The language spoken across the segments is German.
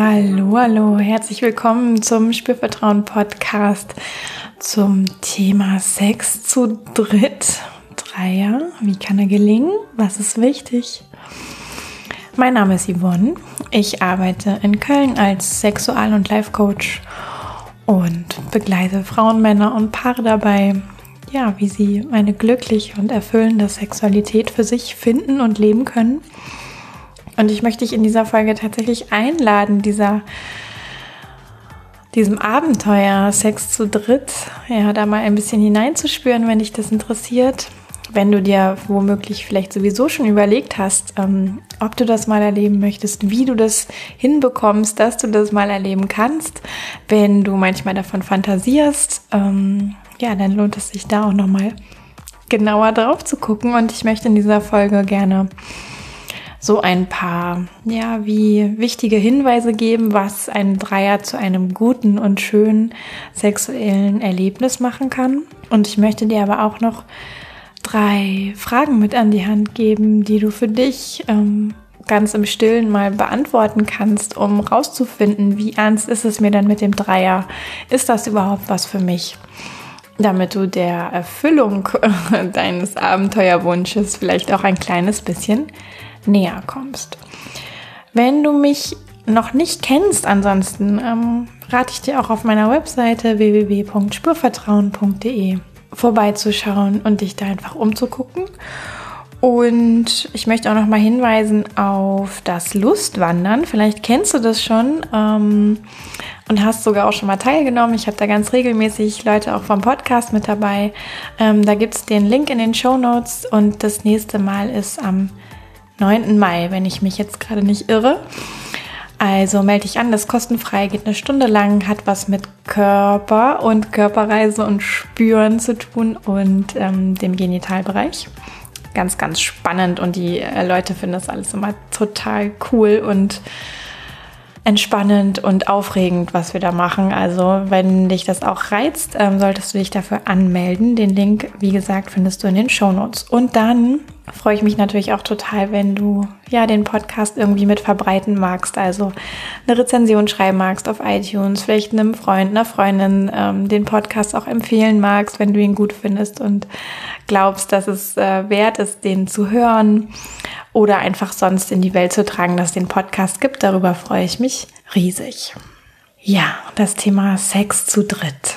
Hallo, hallo, herzlich willkommen zum Spürvertrauen Podcast zum Thema Sex zu dritt. Dreier, wie kann er gelingen? Was ist wichtig? Mein Name ist Yvonne. Ich arbeite in Köln als Sexual- und Life-Coach und begleite Frauen, Männer und Paare dabei, ja, wie sie eine glückliche und erfüllende Sexualität für sich finden und leben können. Und ich möchte dich in dieser Folge tatsächlich einladen, dieser diesem Abenteuer Sex zu dritt, ja, da mal ein bisschen hineinzuspüren, wenn dich das interessiert. Wenn du dir womöglich vielleicht sowieso schon überlegt hast, ähm, ob du das mal erleben möchtest, wie du das hinbekommst, dass du das mal erleben kannst, wenn du manchmal davon fantasierst, ähm, ja, dann lohnt es sich da auch nochmal genauer drauf zu gucken. Und ich möchte in dieser Folge gerne so ein paar, ja, wie wichtige Hinweise geben, was ein Dreier zu einem guten und schönen sexuellen Erlebnis machen kann. Und ich möchte dir aber auch noch drei Fragen mit an die Hand geben, die du für dich ähm, ganz im Stillen mal beantworten kannst, um rauszufinden, wie ernst ist es mir dann mit dem Dreier? Ist das überhaupt was für mich? Damit du der Erfüllung deines Abenteuerwunsches vielleicht auch ein kleines bisschen näher kommst. Wenn du mich noch nicht kennst, ansonsten ähm, rate ich dir auch auf meiner Webseite www.spurvertrauen.de vorbeizuschauen und dich da einfach umzugucken. Und ich möchte auch noch mal hinweisen auf das Lustwandern. Vielleicht kennst du das schon ähm, und hast sogar auch schon mal teilgenommen. Ich habe da ganz regelmäßig Leute auch vom Podcast mit dabei. Ähm, da gibt es den Link in den Show Notes und das nächste Mal ist am 9. Mai, wenn ich mich jetzt gerade nicht irre. Also melde dich an, das ist kostenfrei, geht eine Stunde lang, hat was mit Körper und Körperreise und Spüren zu tun und ähm, dem Genitalbereich. Ganz, ganz spannend und die äh, Leute finden das alles immer total cool und entspannend und aufregend, was wir da machen. Also wenn dich das auch reizt, ähm, solltest du dich dafür anmelden. Den Link, wie gesagt, findest du in den Show Notes. Und dann freue ich mich natürlich auch total, wenn du ja den Podcast irgendwie mit verbreiten magst. Also eine Rezension schreiben magst auf iTunes, vielleicht einem Freund, einer Freundin ähm, den Podcast auch empfehlen magst, wenn du ihn gut findest und glaubst, dass es äh, wert ist, den zu hören oder einfach sonst in die Welt zu tragen, dass es den Podcast gibt. Darüber freue ich mich riesig. Ja, das Thema Sex zu dritt.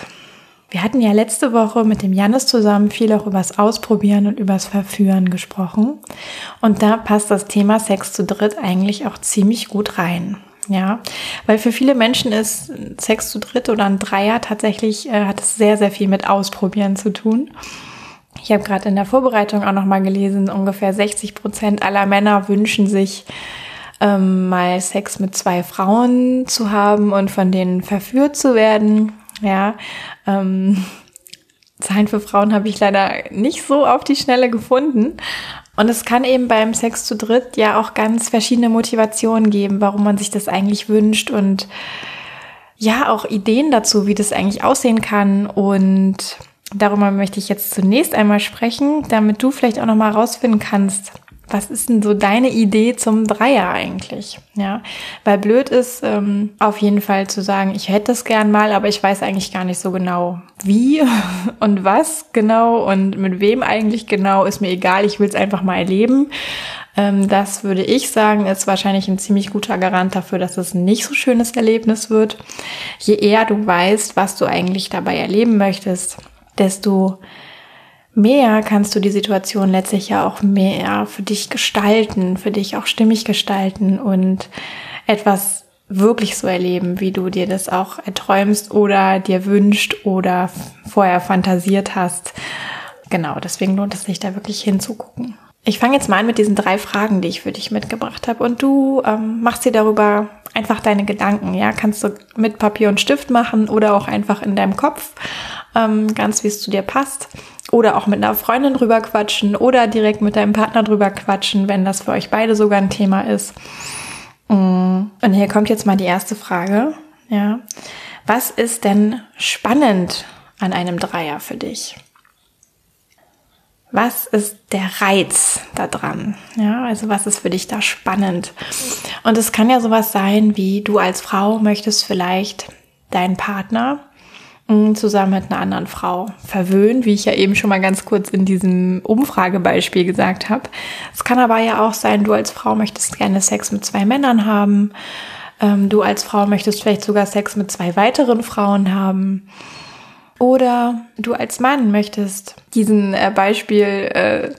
Wir hatten ja letzte Woche mit dem Janis zusammen viel auch übers Ausprobieren und übers Verführen gesprochen. Und da passt das Thema Sex zu dritt eigentlich auch ziemlich gut rein. Ja, weil für viele Menschen ist Sex zu dritt oder ein Dreier tatsächlich äh, hat es sehr, sehr viel mit Ausprobieren zu tun. Ich habe gerade in der Vorbereitung auch noch mal gelesen, ungefähr 60 Prozent aller Männer wünschen sich ähm, mal Sex mit zwei Frauen zu haben und von denen verführt zu werden. Ja, ähm, Zahlen für Frauen habe ich leider nicht so auf die Schnelle gefunden. Und es kann eben beim Sex zu dritt ja auch ganz verschiedene Motivationen geben, warum man sich das eigentlich wünscht und ja, auch Ideen dazu, wie das eigentlich aussehen kann und Darüber möchte ich jetzt zunächst einmal sprechen, damit du vielleicht auch noch mal rausfinden kannst, was ist denn so deine Idee zum Dreier eigentlich? Ja, weil blöd ist ähm, auf jeden Fall zu sagen, ich hätte es gern mal, aber ich weiß eigentlich gar nicht so genau, wie und was genau und mit wem eigentlich genau. Ist mir egal, ich will es einfach mal erleben. Ähm, das würde ich sagen, ist wahrscheinlich ein ziemlich guter Garant dafür, dass es ein nicht so schönes Erlebnis wird. Je eher du weißt, was du eigentlich dabei erleben möchtest, desto mehr kannst du die Situation letztlich ja auch mehr für dich gestalten, für dich auch stimmig gestalten und etwas wirklich so erleben, wie du dir das auch erträumst oder dir wünscht oder vorher fantasiert hast. Genau, deswegen lohnt es sich da wirklich hinzugucken. Ich fange jetzt mal an mit diesen drei Fragen, die ich für dich mitgebracht habe und du ähm, machst dir darüber einfach deine Gedanken. Ja, kannst du mit Papier und Stift machen oder auch einfach in deinem Kopf ähm, ganz wie es zu dir passt. Oder auch mit einer Freundin drüber quatschen oder direkt mit deinem Partner drüber quatschen, wenn das für euch beide sogar ein Thema ist. Mm. Und hier kommt jetzt mal die erste Frage. Ja. Was ist denn spannend an einem Dreier für dich? Was ist der Reiz da dran? Ja, also was ist für dich da spannend? Und es kann ja sowas sein, wie du als Frau möchtest vielleicht deinen Partner zusammen mit einer anderen Frau verwöhnen, wie ich ja eben schon mal ganz kurz in diesem Umfragebeispiel gesagt habe. Es kann aber ja auch sein, du als Frau möchtest gerne Sex mit zwei Männern haben. Ähm, du als Frau möchtest vielleicht sogar Sex mit zwei weiteren Frauen haben. Oder du als Mann möchtest diesen äh, Beispiel äh,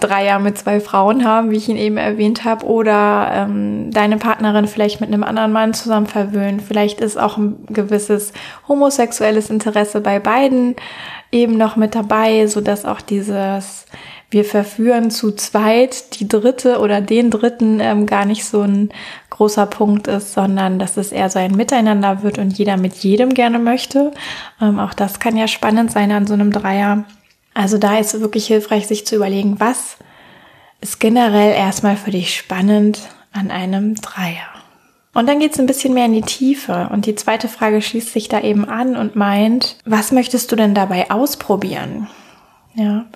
Dreier mit zwei Frauen haben, wie ich ihn eben erwähnt habe, oder ähm, deine Partnerin vielleicht mit einem anderen Mann zusammen verwöhnen. Vielleicht ist auch ein gewisses homosexuelles Interesse bei beiden eben noch mit dabei, so dass auch dieses wir verführen zu zweit die dritte oder den dritten ähm, gar nicht so ein großer Punkt ist, sondern dass es eher so ein Miteinander wird und jeder mit jedem gerne möchte. Ähm, auch das kann ja spannend sein an so einem Dreier. Also da ist wirklich hilfreich, sich zu überlegen, was ist generell erstmal für dich spannend an einem Dreier. Und dann geht es ein bisschen mehr in die Tiefe. Und die zweite Frage schließt sich da eben an und meint, was möchtest du denn dabei ausprobieren? Ja.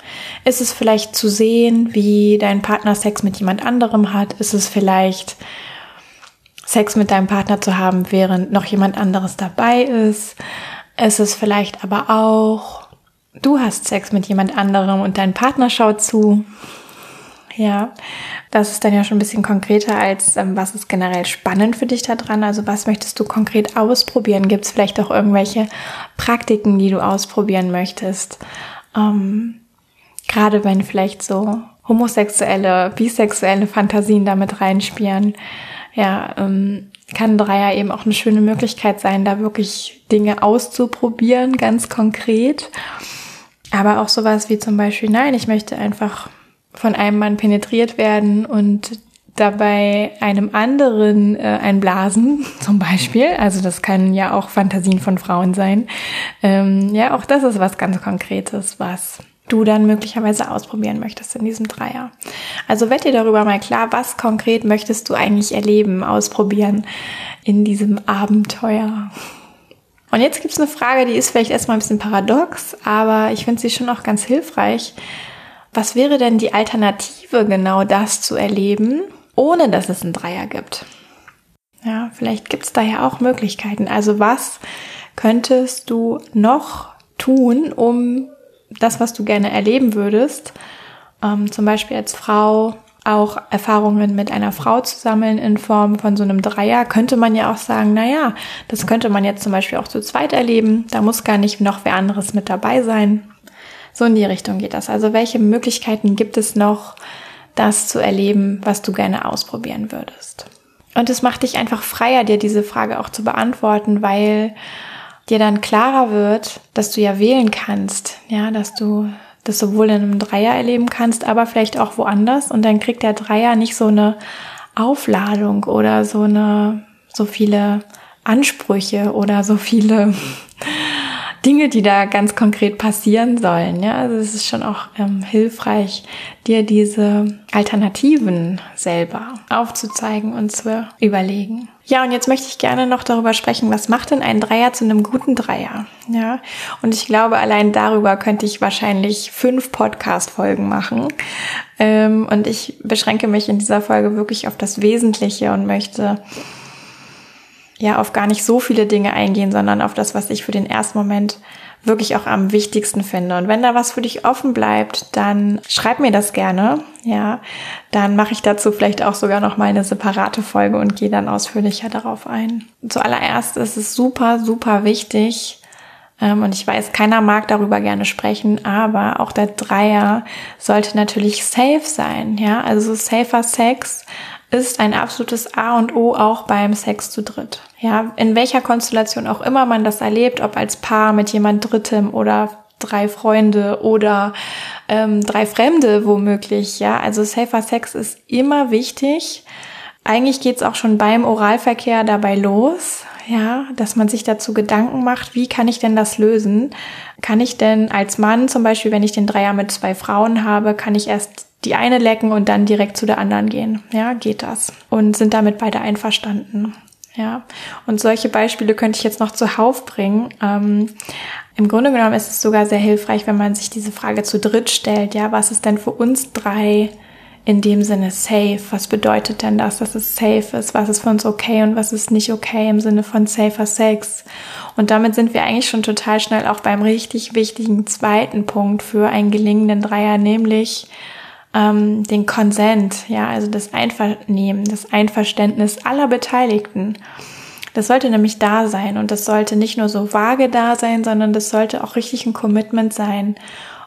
Ist es vielleicht zu sehen, wie dein Partner Sex mit jemand anderem hat? Ist es vielleicht Sex mit deinem Partner zu haben, während noch jemand anderes dabei ist? Ist es vielleicht aber auch, du hast Sex mit jemand anderem und dein Partner schaut zu? Ja, das ist dann ja schon ein bisschen konkreter als, ähm, was ist generell spannend für dich da dran? Also was möchtest du konkret ausprobieren? Gibt es vielleicht auch irgendwelche Praktiken, die du ausprobieren möchtest? Ähm, Gerade wenn vielleicht so homosexuelle, bisexuelle Fantasien damit reinspielen, ja, ähm, kann Dreier eben auch eine schöne Möglichkeit sein, da wirklich Dinge auszuprobieren, ganz konkret. Aber auch sowas wie zum Beispiel, nein, ich möchte einfach von einem Mann penetriert werden und dabei einem anderen äh, einblasen, zum Beispiel. Also das können ja auch Fantasien von Frauen sein. Ähm, ja, auch das ist was ganz Konkretes, was du dann möglicherweise ausprobieren möchtest in diesem Dreier. Also werd dir darüber mal klar, was konkret möchtest du eigentlich erleben, ausprobieren in diesem Abenteuer. Und jetzt gibt's eine Frage, die ist vielleicht erstmal ein bisschen paradox, aber ich finde sie schon auch ganz hilfreich. Was wäre denn die Alternative, genau das zu erleben, ohne dass es einen Dreier gibt? Ja, vielleicht gibt's da ja auch Möglichkeiten. Also was könntest du noch tun, um das, was du gerne erleben würdest, ähm, zum Beispiel als Frau auch Erfahrungen mit einer Frau zu sammeln in Form von so einem Dreier, könnte man ja auch sagen, na ja, das könnte man jetzt zum Beispiel auch zu zweit erleben. Da muss gar nicht noch wer anderes mit dabei sein. So in die Richtung geht das. Also welche Möglichkeiten gibt es noch, das zu erleben, was du gerne ausprobieren würdest? Und es macht dich einfach freier, dir diese Frage auch zu beantworten, weil dir dann klarer wird, dass du ja wählen kannst, ja, dass du das sowohl in einem Dreier erleben kannst, aber vielleicht auch woanders. Und dann kriegt der Dreier nicht so eine Aufladung oder so eine, so viele Ansprüche oder so viele Dinge, die da ganz konkret passieren sollen. Ja, also es ist schon auch ähm, hilfreich, dir diese Alternativen selber aufzuzeigen und zu überlegen. Ja, und jetzt möchte ich gerne noch darüber sprechen, was macht denn ein Dreier zu einem guten Dreier? Ja, und ich glaube, allein darüber könnte ich wahrscheinlich fünf Podcast-Folgen machen. Ähm, und ich beschränke mich in dieser Folge wirklich auf das Wesentliche und möchte ja auf gar nicht so viele Dinge eingehen, sondern auf das, was ich für den ersten Moment wirklich auch am wichtigsten finde. Und wenn da was für dich offen bleibt, dann schreib mir das gerne. Ja, dann mache ich dazu vielleicht auch sogar noch mal eine separate Folge und gehe dann ausführlicher darauf ein. Zuallererst ist es super, super wichtig, ähm, und ich weiß, keiner mag darüber gerne sprechen, aber auch der Dreier sollte natürlich safe sein. Ja, also safer Sex ist ein absolutes A und O auch beim Sex zu dritt. Ja, in welcher Konstellation auch immer man das erlebt, ob als Paar mit jemand Drittem oder drei Freunde oder ähm, drei Fremde womöglich. Ja, also safer Sex ist immer wichtig. Eigentlich geht's auch schon beim Oralverkehr dabei los, ja, dass man sich dazu Gedanken macht, wie kann ich denn das lösen? Kann ich denn als Mann zum Beispiel, wenn ich den Dreier mit zwei Frauen habe, kann ich erst die eine lecken und dann direkt zu der anderen gehen. Ja, geht das. Und sind damit beide einverstanden. Ja, und solche Beispiele könnte ich jetzt noch zuhauf bringen. Ähm, Im Grunde genommen ist es sogar sehr hilfreich, wenn man sich diese Frage zu dritt stellt. Ja, was ist denn für uns drei in dem Sinne safe? Was bedeutet denn das, dass es safe ist? Was ist für uns okay und was ist nicht okay im Sinne von safer Sex? Und damit sind wir eigentlich schon total schnell auch beim richtig wichtigen zweiten Punkt für einen gelingenden Dreier, nämlich ähm, den Konsent, ja, also das Einvernehmen, das Einverständnis aller Beteiligten. Das sollte nämlich da sein und das sollte nicht nur so vage da sein, sondern das sollte auch richtig ein Commitment sein.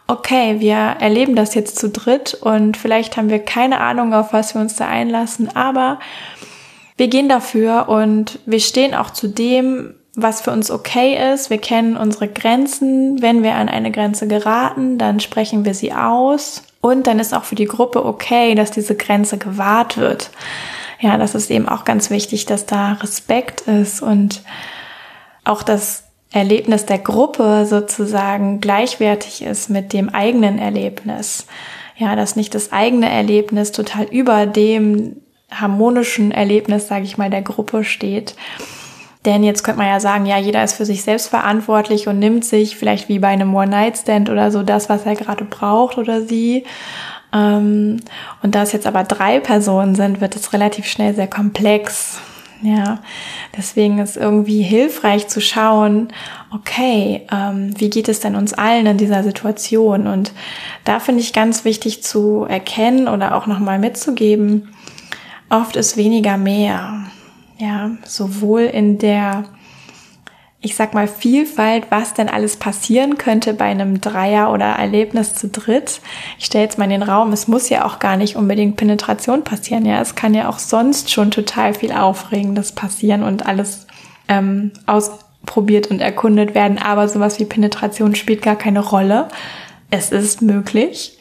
Okay, wir erleben das jetzt zu dritt und vielleicht haben wir keine Ahnung, auf was wir uns da einlassen, aber wir gehen dafür und wir stehen auch zu dem, was für uns okay ist. Wir kennen unsere Grenzen. Wenn wir an eine Grenze geraten, dann sprechen wir sie aus. Und dann ist auch für die Gruppe okay, dass diese Grenze gewahrt wird. Ja, das ist eben auch ganz wichtig, dass da Respekt ist und auch das Erlebnis der Gruppe sozusagen gleichwertig ist mit dem eigenen Erlebnis. Ja, dass nicht das eigene Erlebnis total über dem harmonischen Erlebnis, sage ich mal, der Gruppe steht. Denn jetzt könnte man ja sagen, ja, jeder ist für sich selbst verantwortlich und nimmt sich vielleicht wie bei einem One-Night-Stand oder so das, was er gerade braucht oder sie. Ähm, und da es jetzt aber drei Personen sind, wird es relativ schnell sehr komplex. Ja, deswegen ist irgendwie hilfreich zu schauen, okay, ähm, wie geht es denn uns allen in dieser Situation? Und da finde ich ganz wichtig zu erkennen oder auch nochmal mitzugeben, oft ist weniger mehr. Ja, sowohl in der, ich sag mal, Vielfalt, was denn alles passieren könnte bei einem Dreier oder Erlebnis zu dritt. Ich stelle jetzt mal in den Raum, es muss ja auch gar nicht unbedingt Penetration passieren. Ja, es kann ja auch sonst schon total viel Aufregendes passieren und alles ähm, ausprobiert und erkundet werden. Aber sowas wie Penetration spielt gar keine Rolle. Es ist möglich.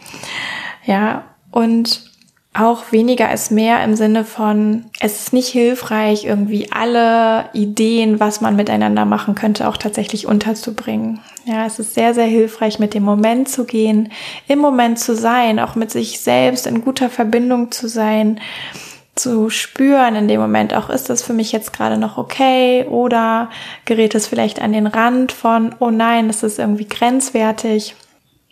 Ja, und auch weniger ist mehr im Sinne von, es ist nicht hilfreich, irgendwie alle Ideen, was man miteinander machen könnte, auch tatsächlich unterzubringen. Ja, es ist sehr, sehr hilfreich, mit dem Moment zu gehen, im Moment zu sein, auch mit sich selbst in guter Verbindung zu sein, zu spüren in dem Moment auch, ist das für mich jetzt gerade noch okay oder gerät es vielleicht an den Rand von, oh nein, das ist irgendwie grenzwertig.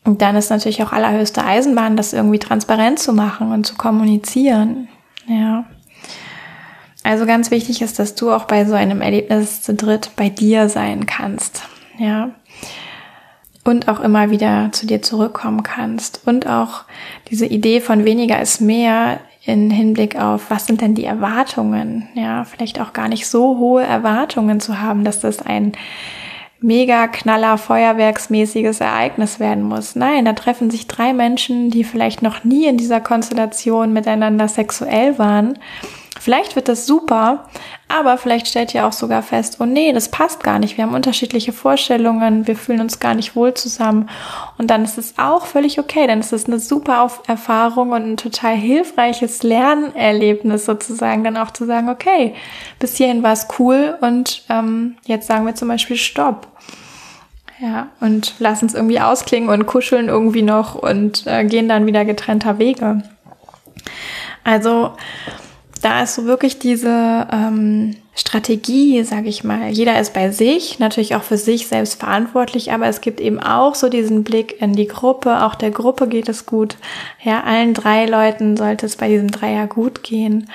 Und dann ist natürlich auch allerhöchste Eisenbahn, das irgendwie transparent zu machen und zu kommunizieren. Ja. Also ganz wichtig ist, dass du auch bei so einem Erlebnis zu dritt bei dir sein kannst. Ja. Und auch immer wieder zu dir zurückkommen kannst. Und auch diese Idee von weniger ist mehr in Hinblick auf, was sind denn die Erwartungen? Ja, vielleicht auch gar nicht so hohe Erwartungen zu haben, dass das ein mega knaller Feuerwerksmäßiges Ereignis werden muss. Nein, da treffen sich drei Menschen, die vielleicht noch nie in dieser Konstellation miteinander sexuell waren. Vielleicht wird das super, aber vielleicht stellt ihr auch sogar fest, oh nee, das passt gar nicht. Wir haben unterschiedliche Vorstellungen, wir fühlen uns gar nicht wohl zusammen. Und dann ist es auch völlig okay, ist es eine super Erfahrung und ein total hilfreiches Lernerlebnis sozusagen, dann auch zu sagen, okay, bis hierhin war es cool und ähm, jetzt sagen wir zum Beispiel Stopp. Ja, und lassen es irgendwie ausklingen und kuscheln irgendwie noch und äh, gehen dann wieder getrennter Wege. Also da ist so wirklich diese ähm, Strategie, sage ich mal. Jeder ist bei sich, natürlich auch für sich selbst verantwortlich, aber es gibt eben auch so diesen Blick in die Gruppe. Auch der Gruppe geht es gut. Ja, allen drei Leuten sollte es bei diesem Dreier gut gehen.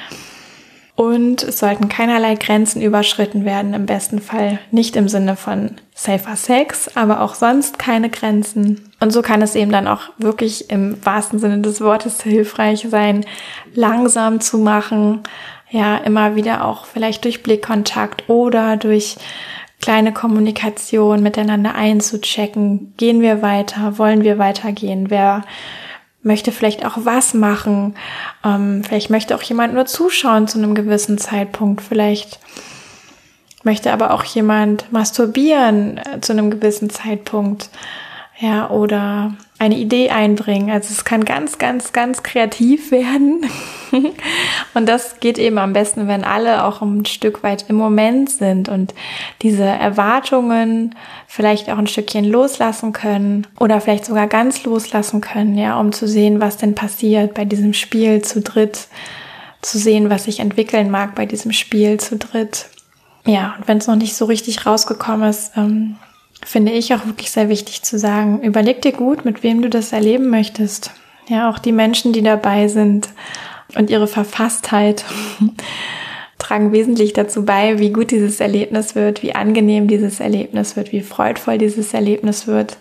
Und es sollten keinerlei Grenzen überschritten werden, im besten Fall nicht im Sinne von safer Sex, aber auch sonst keine Grenzen. Und so kann es eben dann auch wirklich im wahrsten Sinne des Wortes hilfreich sein, langsam zu machen, ja, immer wieder auch vielleicht durch Blickkontakt oder durch kleine Kommunikation miteinander einzuchecken. Gehen wir weiter? Wollen wir weitergehen? Wer möchte vielleicht auch was machen. Ähm, vielleicht möchte auch jemand nur zuschauen zu einem gewissen Zeitpunkt. Vielleicht möchte aber auch jemand masturbieren äh, zu einem gewissen Zeitpunkt. Ja, oder eine Idee einbringen. Also es kann ganz, ganz, ganz kreativ werden. und das geht eben am besten, wenn alle auch ein Stück weit im Moment sind und diese Erwartungen vielleicht auch ein Stückchen loslassen können oder vielleicht sogar ganz loslassen können, ja, um zu sehen, was denn passiert bei diesem Spiel zu dritt, zu sehen, was sich entwickeln mag bei diesem Spiel zu dritt. Ja, und wenn es noch nicht so richtig rausgekommen ist, ähm, finde ich auch wirklich sehr wichtig zu sagen, überleg dir gut, mit wem du das erleben möchtest. Ja, auch die Menschen, die dabei sind und ihre Verfasstheit tragen wesentlich dazu bei, wie gut dieses Erlebnis wird, wie angenehm dieses Erlebnis wird, wie freudvoll dieses Erlebnis wird.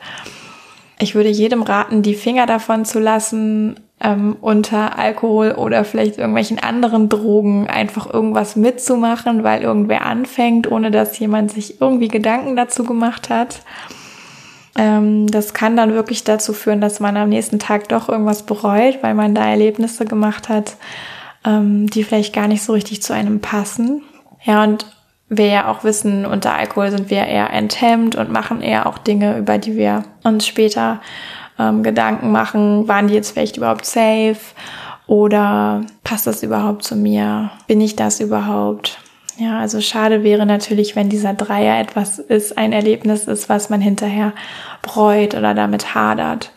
Ich würde jedem raten, die Finger davon zu lassen, ähm, unter Alkohol oder vielleicht irgendwelchen anderen Drogen einfach irgendwas mitzumachen, weil irgendwer anfängt, ohne dass jemand sich irgendwie Gedanken dazu gemacht hat. Ähm, das kann dann wirklich dazu führen, dass man am nächsten Tag doch irgendwas bereut, weil man da Erlebnisse gemacht hat, ähm, die vielleicht gar nicht so richtig zu einem passen. Ja, und wir ja auch wissen, unter Alkohol sind wir eher enthemmt und machen eher auch Dinge, über die wir uns später ähm, Gedanken machen, waren die jetzt vielleicht überhaupt safe oder passt das überhaupt zu mir? Bin ich das überhaupt? Ja, also schade wäre natürlich, wenn dieser Dreier etwas ist, ein Erlebnis ist, was man hinterher bereut oder damit hadert.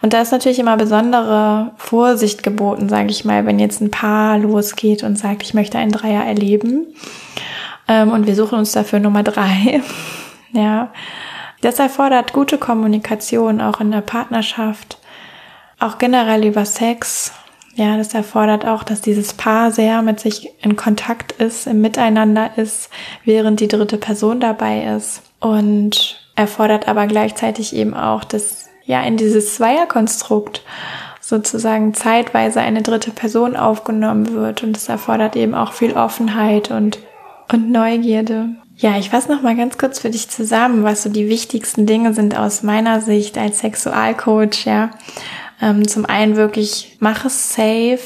Und da ist natürlich immer besondere Vorsicht geboten, sage ich mal, wenn jetzt ein Paar losgeht und sagt, ich möchte einen Dreier erleben ähm, und wir suchen uns dafür Nummer drei. ja, das erfordert gute Kommunikation auch in der Partnerschaft, auch generell über Sex. Ja, das erfordert auch, dass dieses Paar sehr mit sich in Kontakt ist, im Miteinander ist, während die dritte Person dabei ist. Und erfordert aber gleichzeitig eben auch, dass ja in dieses Zweierkonstrukt sozusagen zeitweise eine dritte Person aufgenommen wird. Und es erfordert eben auch viel Offenheit und, und Neugierde. Ja, ich fasse noch mal ganz kurz für dich zusammen, was so die wichtigsten Dinge sind aus meiner Sicht als Sexualcoach. Ja, ähm, zum einen wirklich mach es safe,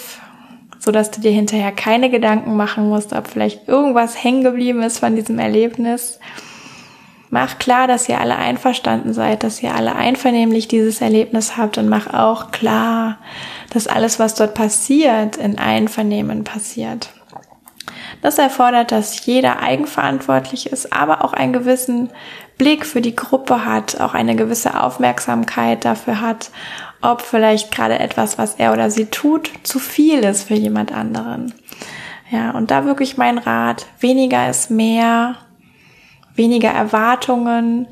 so dass du dir hinterher keine Gedanken machen musst, ob vielleicht irgendwas hängen geblieben ist von diesem Erlebnis. Mach klar, dass ihr alle einverstanden seid, dass ihr alle einvernehmlich dieses Erlebnis habt und mach auch klar, dass alles, was dort passiert, in Einvernehmen passiert. Das erfordert, dass jeder eigenverantwortlich ist, aber auch einen gewissen Blick für die Gruppe hat, auch eine gewisse Aufmerksamkeit dafür hat, ob vielleicht gerade etwas, was er oder sie tut, zu viel ist für jemand anderen. Ja, und da wirklich mein Rat, weniger ist mehr, weniger Erwartungen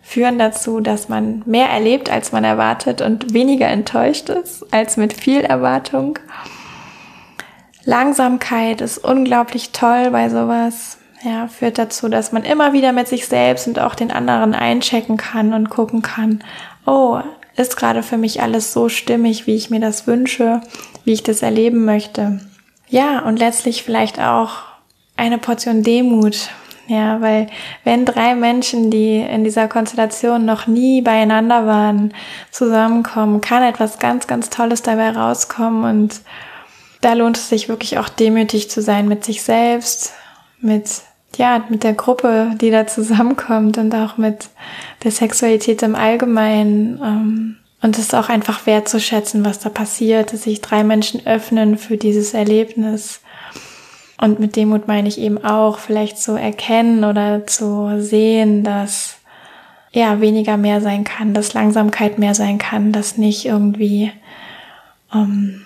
führen dazu, dass man mehr erlebt, als man erwartet und weniger enttäuscht ist, als mit viel Erwartung. Langsamkeit ist unglaublich toll bei sowas. Ja, führt dazu, dass man immer wieder mit sich selbst und auch den anderen einchecken kann und gucken kann, oh, ist gerade für mich alles so stimmig, wie ich mir das wünsche, wie ich das erleben möchte. Ja, und letztlich vielleicht auch eine Portion Demut. Ja, weil wenn drei Menschen, die in dieser Konstellation noch nie beieinander waren, zusammenkommen, kann etwas ganz, ganz Tolles dabei rauskommen und da lohnt es sich wirklich auch demütig zu sein mit sich selbst, mit ja, mit der Gruppe, die da zusammenkommt und auch mit der Sexualität im Allgemeinen. Ähm, und es auch einfach wertzuschätzen, was da passiert, dass sich drei Menschen öffnen für dieses Erlebnis. Und mit Demut meine ich eben auch, vielleicht zu erkennen oder zu sehen, dass ja weniger mehr sein kann, dass Langsamkeit mehr sein kann, dass nicht irgendwie ähm,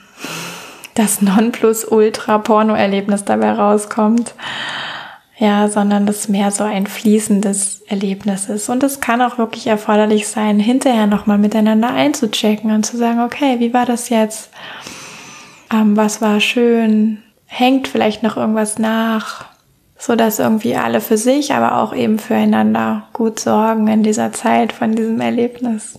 das Nonplusultra-Porno-Erlebnis dabei rauskommt. Ja, sondern das mehr so ein fließendes Erlebnis ist. Und es kann auch wirklich erforderlich sein, hinterher nochmal miteinander einzuchecken und zu sagen, okay, wie war das jetzt? Ähm, was war schön? Hängt vielleicht noch irgendwas nach? So dass irgendwie alle für sich, aber auch eben füreinander gut sorgen in dieser Zeit von diesem Erlebnis.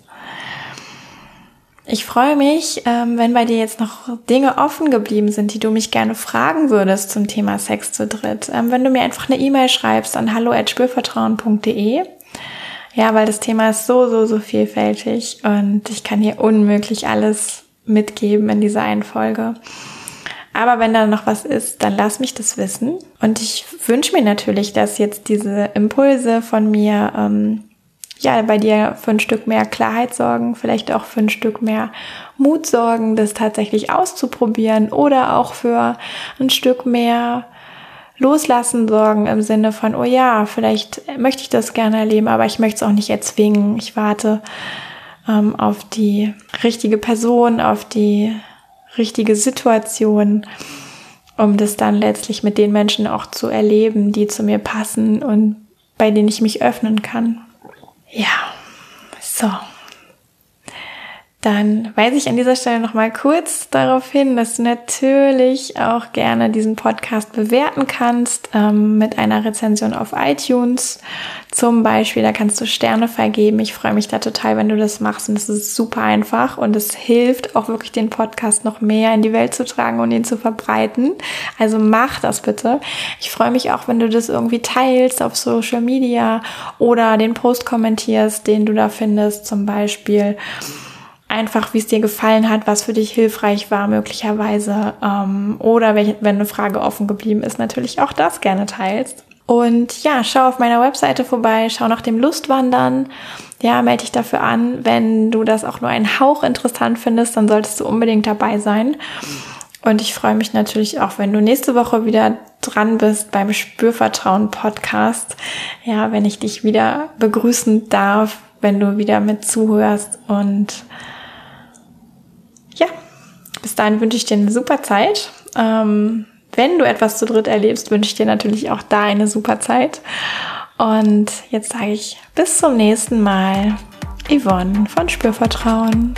Ich freue mich, ähm, wenn bei dir jetzt noch Dinge offen geblieben sind, die du mich gerne fragen würdest zum Thema Sex zu dritt. Ähm, wenn du mir einfach eine E-Mail schreibst an hallo@spürvertrauen.de. Ja, weil das Thema ist so, so, so vielfältig und ich kann hier unmöglich alles mitgeben in dieser einen Folge. Aber wenn da noch was ist, dann lass mich das wissen. Und ich wünsche mir natürlich, dass jetzt diese Impulse von mir ähm, ja, bei dir für ein Stück mehr Klarheit sorgen, vielleicht auch für ein Stück mehr Mut sorgen, das tatsächlich auszuprobieren oder auch für ein Stück mehr Loslassen sorgen im Sinne von, oh ja, vielleicht möchte ich das gerne erleben, aber ich möchte es auch nicht erzwingen. Ich warte ähm, auf die richtige Person, auf die richtige Situation um das dann letztlich mit den Menschen auch zu erleben, die zu mir passen und bei denen ich mich öffnen kann. Ja, so dann weise ich an dieser Stelle noch mal kurz darauf hin, dass du natürlich auch gerne diesen Podcast bewerten kannst ähm, mit einer Rezension auf iTunes zum Beispiel. Da kannst du Sterne vergeben. Ich freue mich da total, wenn du das machst und es ist super einfach und es hilft auch wirklich den Podcast noch mehr in die Welt zu tragen und ihn zu verbreiten. Also mach das bitte. Ich freue mich auch, wenn du das irgendwie teilst auf Social Media oder den Post kommentierst, den du da findest, zum Beispiel einfach, wie es dir gefallen hat, was für dich hilfreich war möglicherweise ähm, oder wenn eine Frage offen geblieben ist, natürlich auch das gerne teilst. Und ja, schau auf meiner Webseite vorbei, schau nach dem Lustwandern. Ja, melde dich dafür an. Wenn du das auch nur einen Hauch interessant findest, dann solltest du unbedingt dabei sein. Und ich freue mich natürlich auch, wenn du nächste Woche wieder dran bist beim Spürvertrauen Podcast. Ja, wenn ich dich wieder begrüßen darf, wenn du wieder mit zuhörst und ja, bis dahin wünsche ich dir eine super Zeit. Ähm, wenn du etwas zu dritt erlebst, wünsche ich dir natürlich auch da eine super Zeit. Und jetzt sage ich bis zum nächsten Mal. Yvonne von Spürvertrauen.